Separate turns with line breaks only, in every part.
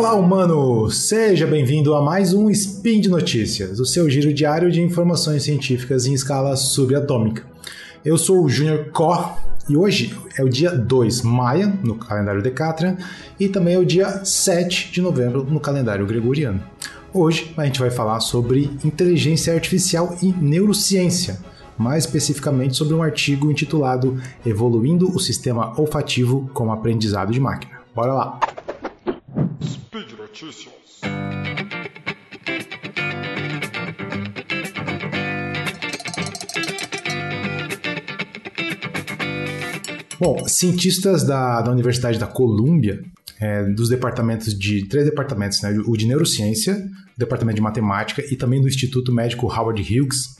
Olá, humano! Seja bem-vindo a mais um Spin de Notícias, o seu giro diário de informações científicas em escala subatômica. Eu sou o Junior Kor e hoje é o dia 2 Maia no calendário Decatrian e também é o dia 7 de novembro no calendário Gregoriano. Hoje a gente vai falar sobre inteligência artificial e neurociência, mais especificamente sobre um artigo intitulado Evoluindo o Sistema Olfativo com Aprendizado de Máquina. Bora lá!
Notícias.
Bom, cientistas da, da Universidade da Colômbia, é, dos departamentos de. três departamentos, né? O de neurociência, o departamento de matemática e também do Instituto Médico Howard Hughes,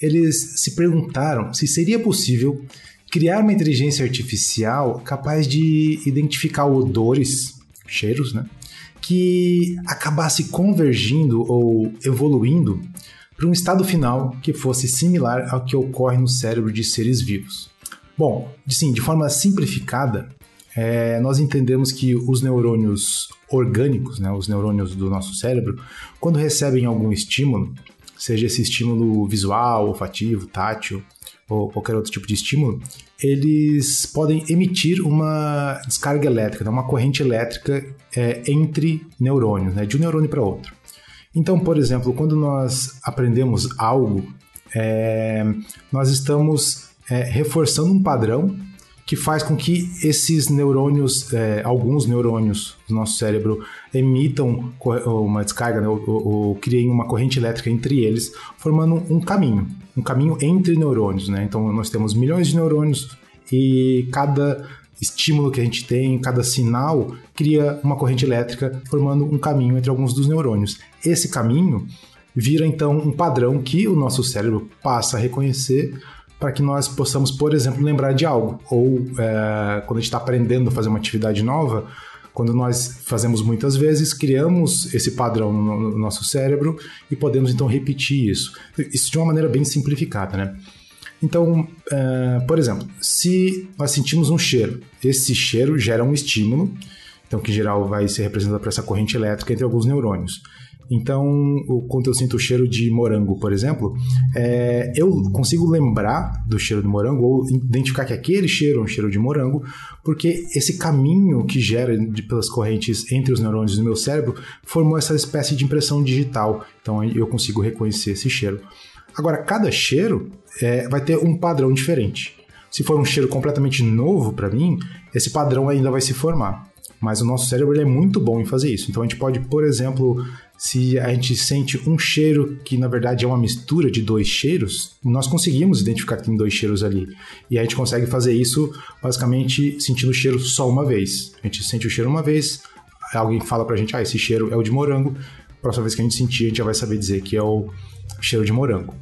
eles se perguntaram se seria possível criar uma inteligência artificial capaz de identificar odores, cheiros, né? Que acabasse convergindo ou evoluindo para um estado final que fosse similar ao que ocorre no cérebro de seres vivos. Bom, sim, de forma simplificada, é, nós entendemos que os neurônios orgânicos, né, os neurônios do nosso cérebro, quando recebem algum estímulo, seja esse estímulo visual, olfativo, tátil ou qualquer outro tipo de estímulo, eles podem emitir uma descarga elétrica, né, uma corrente elétrica é, entre neurônios, né, de um neurônio para outro. Então, por exemplo, quando nós aprendemos algo, é, nós estamos é, reforçando um padrão que faz com que esses neurônios, é, alguns neurônios do nosso cérebro, emitam uma descarga, né, ou, ou, ou, criem uma corrente elétrica entre eles, formando um caminho, um caminho entre neurônios. Né? Então, nós temos milhões de neurônios e cada estímulo que a gente tem, cada sinal, cria uma corrente elétrica, formando um caminho entre alguns dos neurônios. Esse caminho vira então um padrão que o nosso cérebro passa a reconhecer para que nós possamos, por exemplo, lembrar de algo. Ou é, quando a gente está aprendendo a fazer uma atividade nova, quando nós fazemos muitas vezes, criamos esse padrão no, nosso cérebro e podemos então repetir isso. Isso de uma maneira bem simplificada, né? Então, é, por exemplo, se nós sentimos um cheiro, esse cheiro gera um estímulo, então que em geral vai ser representado por essa corrente elétrica entre alguns neurônios. Então, quando eu sinto o cheiro de morango, por exemplo, é, eu consigo lembrar do cheiro de morango ou identificar que aquele cheiro é um cheiro de morango, porque esse caminho que gera de, pelas correntes entre os neurônios do meu cérebro formou essa espécie de impressão digital. Então, eu consigo reconhecer esse cheiro. Agora, cada cheiro é, vai ter um padrão diferente. Se for um cheiro completamente novo para mim, esse padrão ainda vai se formar. Mas o nosso cérebro é muito bom em fazer isso. Então a gente pode, por exemplo, se a gente sente um cheiro que na verdade é uma mistura de dois cheiros, nós conseguimos identificar que tem dois cheiros ali. E a gente consegue fazer isso basicamente sentindo o cheiro só uma vez. A gente sente o cheiro uma vez, alguém fala pra gente, ah, esse cheiro é o de morango. Próxima vez que a gente sentir, a gente já vai saber dizer que é o cheiro de morango.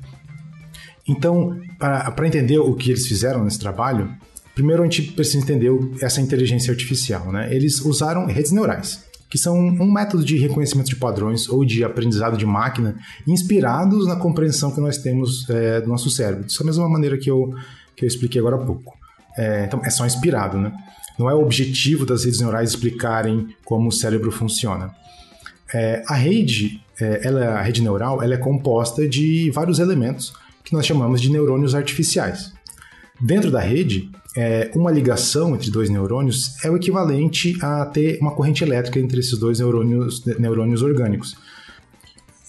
Então, para entender o que eles fizeram nesse trabalho, Primeiro, a gente precisa entender essa inteligência artificial. Né? Eles usaram redes neurais, que são um método de reconhecimento de padrões ou de aprendizado de máquina inspirados na compreensão que nós temos é, do nosso cérebro. Dessa mesma maneira que eu, que eu expliquei agora há pouco. É, então, é só inspirado, né? Não é o objetivo das redes neurais explicarem como o cérebro funciona. É, a rede, é, ela, a rede neural, ela é composta de vários elementos que nós chamamos de neurônios artificiais. Dentro da rede, é, uma ligação entre dois neurônios é o equivalente a ter uma corrente elétrica entre esses dois neurônios, neurônios orgânicos.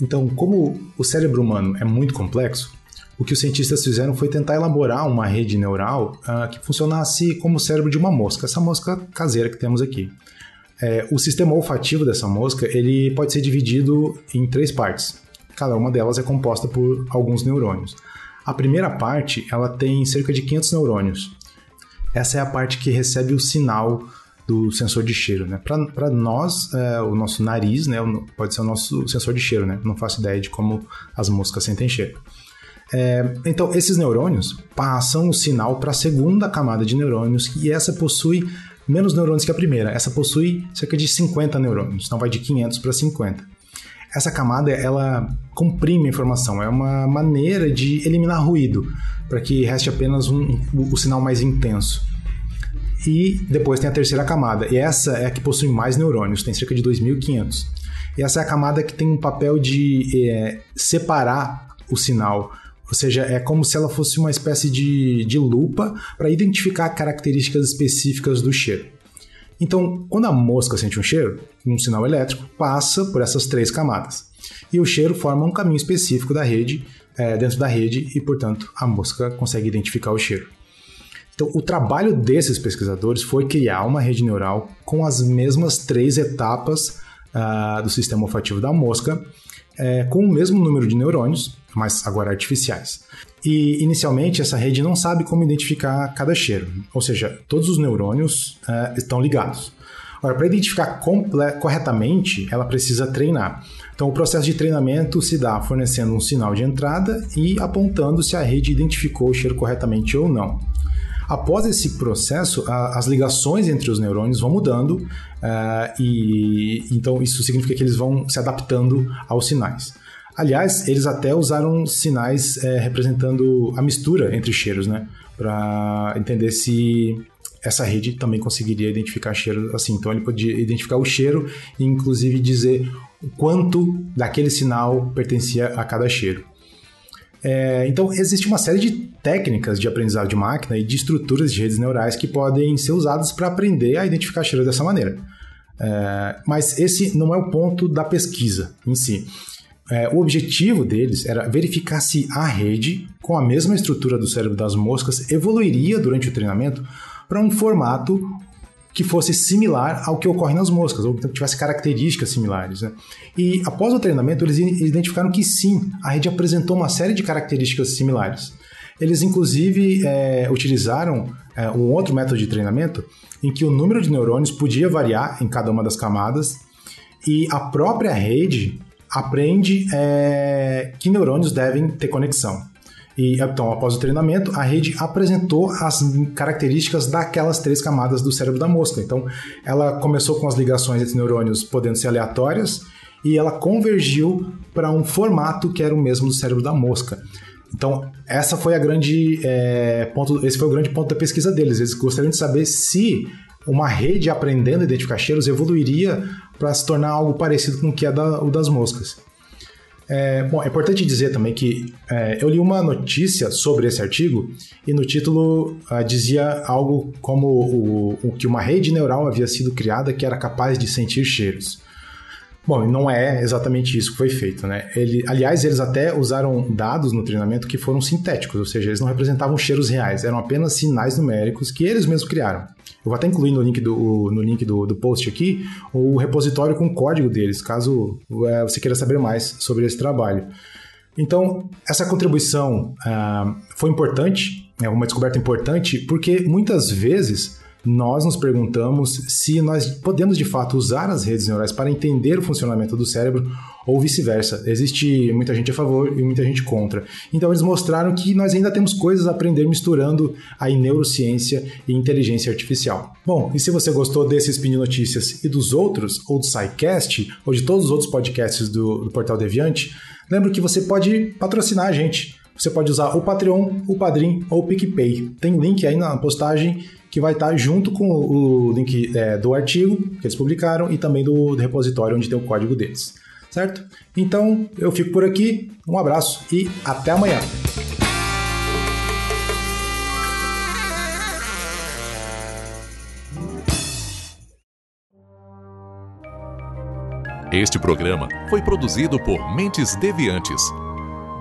Então, como o cérebro humano é muito complexo, o que os cientistas fizeram foi tentar elaborar uma rede neural uh, que funcionasse como o cérebro de uma mosca, essa mosca caseira que temos aqui. É, o sistema olfativo dessa mosca ele pode ser dividido em três partes. Cada uma delas é composta por alguns neurônios. A primeira parte ela tem cerca de 500 neurônios essa é a parte que recebe o sinal do sensor de cheiro, né? Para nós, é, o nosso nariz, né, pode ser o nosso sensor de cheiro, né? Não faço ideia de como as moscas sentem cheiro. É, então, esses neurônios passam o sinal para a segunda camada de neurônios e essa possui menos neurônios que a primeira. Essa possui cerca de 50 neurônios, então vai de 500 para 50. Essa camada, ela comprime a informação, é uma maneira de eliminar ruído, para que reste apenas um, o, o sinal mais intenso. e depois tem a terceira camada. E essa é a que possui mais neurônios, tem cerca de 2.500. E essa é a camada que tem um papel de é, separar o sinal. Ou seja, é como se ela fosse uma espécie de, de lupa para identificar características específicas do cheiro. Então, quando a mosca sente um cheiro, um sinal elétrico passa por essas três camadas. E o cheiro forma um caminho específico da rede, é, dentro da rede, e, portanto, a mosca consegue identificar o cheiro. Então, o trabalho desses pesquisadores foi criar uma rede neural com as mesmas três etapas uh, do sistema olfativo da mosca, é, com o mesmo número de neurônios, mas agora artificiais. E inicialmente essa rede não sabe como identificar cada cheiro, ou seja, todos os neurônios uh, estão ligados. Agora, para identificar corretamente, ela precisa treinar. Então, o processo de treinamento se dá fornecendo um sinal de entrada e apontando se a rede identificou o cheiro corretamente ou não. Após esse processo, a, as ligações entre os neurônios vão mudando uh, e então isso significa que eles vão se adaptando aos sinais. Aliás, eles até usaram sinais é, representando a mistura entre cheiros, né? Para entender se essa rede também conseguiria identificar cheiro assim. Então ele podia identificar o cheiro e inclusive dizer quanto daquele sinal pertencia a cada cheiro. É, então existe uma série de técnicas de aprendizado de máquina e de estruturas de redes neurais que podem ser usadas para aprender a identificar cheiro dessa maneira. É, mas esse não é o ponto da pesquisa em si. É, o objetivo deles era verificar se a rede, com a mesma estrutura do cérebro das moscas, evoluiria durante o treinamento para um formato que fosse similar ao que ocorre nas moscas, ou que tivesse características similares. Né? E após o treinamento, eles identificaram que sim, a rede apresentou uma série de características similares. Eles, inclusive, é, utilizaram é, um outro método de treinamento em que o número de neurônios podia variar em cada uma das camadas e a própria rede aprende é, que neurônios devem ter conexão. E então, após o treinamento, a rede apresentou as características daquelas três camadas do cérebro da mosca. Então, ela começou com as ligações entre neurônios podendo ser aleatórias e ela convergiu para um formato que era o mesmo do cérebro da mosca. Então, essa foi a grande é, ponto, esse foi o grande ponto da pesquisa deles. Eles gostariam de saber se uma rede aprendendo a identificar cheiros evoluiria para se tornar algo parecido com o que é da, o das moscas. É, bom, é importante dizer também que é, eu li uma notícia sobre esse artigo e no título uh, dizia algo como o, o, que uma rede neural havia sido criada que era capaz de sentir cheiros. Bom, não é exatamente isso que foi feito, né? Ele, aliás, eles até usaram dados no treinamento que foram sintéticos, ou seja, eles não representavam cheiros reais, eram apenas sinais numéricos que eles mesmos criaram. Eu vou até incluir no link do, no link do, do post aqui o repositório com o código deles, caso é, você queira saber mais sobre esse trabalho. Então, essa contribuição uh, foi importante, é uma descoberta importante, porque muitas vezes nós nos perguntamos se nós podemos de fato usar as redes neurais para entender o funcionamento do cérebro ou vice-versa. Existe muita gente a favor e muita gente contra. Então eles mostraram que nós ainda temos coisas a aprender misturando aí neurociência e inteligência artificial. Bom, e se você gostou desse Spin de Notícias e dos outros, ou do SciCast, ou de todos os outros podcasts do, do Portal Deviante, lembre que você pode patrocinar a gente. Você pode usar o Patreon, o Padrim ou o PicPay. Tem link aí na postagem que vai estar junto com o link é, do artigo que eles publicaram e também do, repositório onde tem o código deles. Certo? Então eu fico por aqui, um abraço e até amanhã.
Este programa foi produzido por Mentes Deviantes.